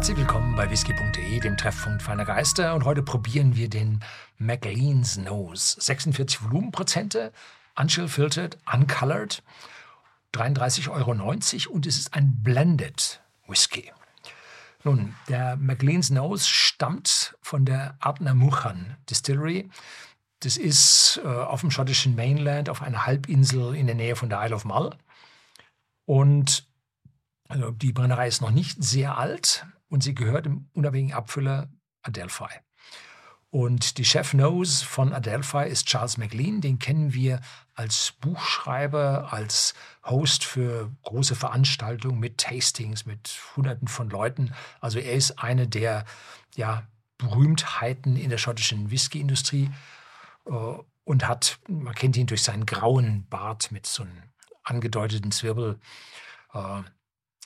Herzlich willkommen bei whisky.de, dem Treffpunkt feiner Geister. Und heute probieren wir den McLean's Nose. 46 Volumenprozente, unchill filtered, uncolored, 33,90 Euro und es ist ein Blended Whisky. Nun, der McLean's Nose stammt von der Adner Muchan Distillery. Das ist äh, auf dem schottischen Mainland, auf einer Halbinsel in der Nähe von der Isle of Mull. Und also die Brennerei ist noch nicht sehr alt und sie gehört im unabhängigen Abfüller Adelphi. Und die Chef Nose von Adelphi ist Charles McLean. Den kennen wir als Buchschreiber, als Host für große Veranstaltungen mit Tastings, mit Hunderten von Leuten. Also er ist eine der ja, Berühmtheiten in der schottischen Whisky-Industrie äh, und hat, man kennt ihn durch seinen grauen Bart mit so einem angedeuteten Zwirbel. Äh,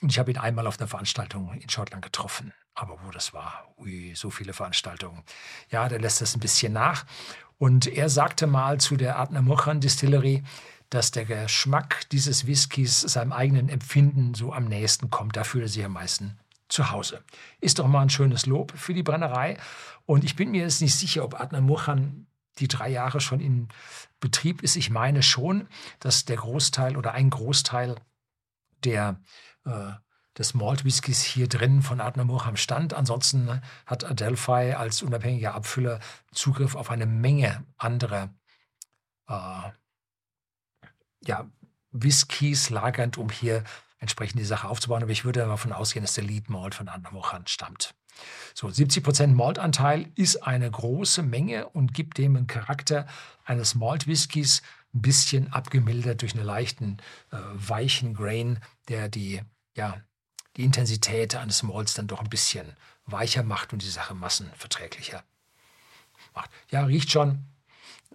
und ich habe ihn einmal auf einer Veranstaltung in Schottland getroffen. Aber wo das war, ui, so viele Veranstaltungen. Ja, da lässt das ein bisschen nach. Und er sagte mal zu der Adner Mochan Distillery, dass der Geschmack dieses Whiskys seinem eigenen Empfinden so am nächsten kommt. Da fühlt er am meisten zu Hause. Ist doch mal ein schönes Lob für die Brennerei. Und ich bin mir jetzt nicht sicher, ob Adner Mochan die drei Jahre schon in Betrieb ist. Ich meine schon, dass der Großteil oder ein Großteil der äh, des Malt Whiskys hier drin von Adner am Stand. Ansonsten hat Adelphi als unabhängiger Abfüller Zugriff auf eine Menge anderer äh, ja, Whiskys lagernd, um hier entsprechend die Sache aufzubauen. Aber ich würde davon ausgehen, dass der Lead Malt von Adner stammt. So, 70% Maltanteil ist eine große Menge und gibt dem einen Charakter eines Malt Whiskys, ein bisschen abgemildert durch einen leichten, äh, weichen Grain, der die ja, die Intensität eines Malls dann doch ein bisschen weicher macht und die Sache massenverträglicher macht. Ja, riecht schon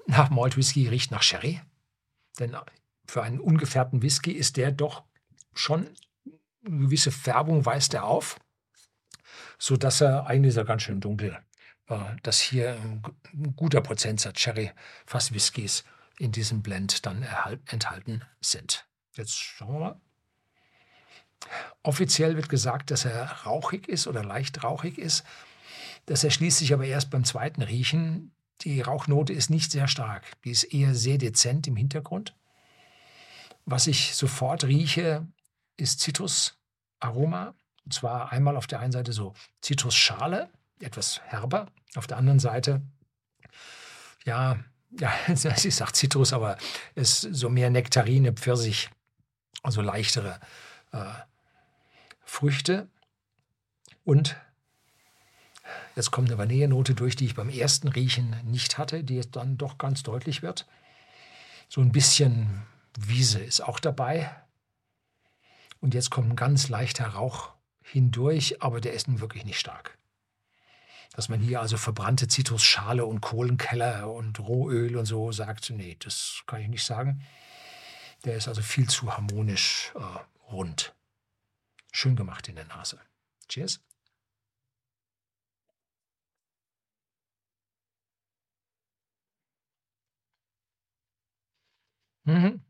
nach Malt Whisky, riecht nach Sherry. Denn für einen ungefärbten Whisky ist der doch schon eine gewisse Färbung weist er auf, sodass er eigentlich ist er ganz schön dunkel. Äh, dass hier ein guter Prozentsatz Sherry, fast Whiskys in diesem Blend dann enthalten sind. Jetzt schauen wir mal. Offiziell wird gesagt, dass er rauchig ist oder leicht rauchig ist. Das erschließt sich aber erst beim zweiten Riechen. Die Rauchnote ist nicht sehr stark. Die ist eher sehr dezent im Hintergrund. Was ich sofort rieche, ist Zitrusaroma. Und zwar einmal auf der einen Seite so Zitrusschale, etwas herber. Auf der anderen Seite, ja, ja, ich sage Zitrus, aber es ist so mehr Nektarine, Pfirsich, also leichtere äh, Früchte und jetzt kommt eine Vanillenote durch, die ich beim ersten Riechen nicht hatte, die jetzt dann doch ganz deutlich wird. So ein bisschen Wiese ist auch dabei. Und jetzt kommt ein ganz leichter Rauch hindurch, aber der ist nun wirklich nicht stark. Dass man hier also verbrannte Zitrusschale und Kohlenkeller und Rohöl und so sagt, nee, das kann ich nicht sagen. Der ist also viel zu harmonisch äh, rund. Schön gemacht in der Nase. Cheers. Mhm.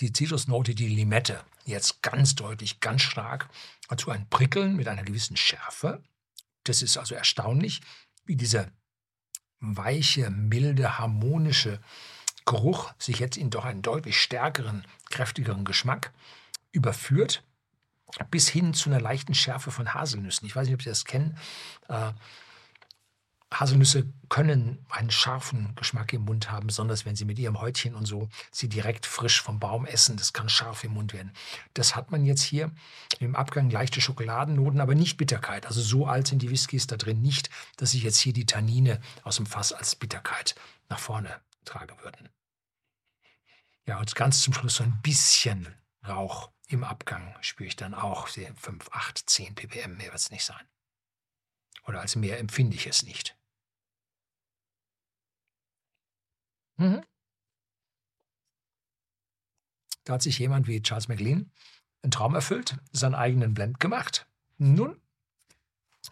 Die Zitrusnote, die Limette, jetzt ganz deutlich, ganz stark, dazu ein Prickeln mit einer gewissen Schärfe. Das ist also erstaunlich, wie dieser weiche, milde, harmonische Geruch sich jetzt in doch einen deutlich stärkeren, kräftigeren Geschmack überführt, bis hin zu einer leichten Schärfe von Haselnüssen. Ich weiß nicht, ob Sie das kennen. Äh, Haselnüsse können einen scharfen Geschmack im Mund haben, besonders wenn sie mit ihrem Häutchen und so sie direkt frisch vom Baum essen. Das kann scharf im Mund werden. Das hat man jetzt hier im Abgang leichte Schokoladennoten, aber nicht Bitterkeit. Also so alt sind die Whiskys da drin nicht, dass sich jetzt hier die Tannine aus dem Fass als Bitterkeit nach vorne tragen würden. Ja, und ganz zum Schluss so ein bisschen Rauch im Abgang spüre ich dann auch. 5, 8, 10 ppm, mehr wird es nicht sein. Oder als mehr empfinde ich es nicht. Mhm. Da hat sich jemand wie Charles McLean einen Traum erfüllt, seinen eigenen Blend gemacht. Nun,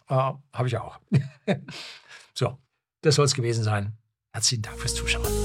äh, habe ich auch. so, das soll es gewesen sein. Herzlichen Dank fürs Zuschauen.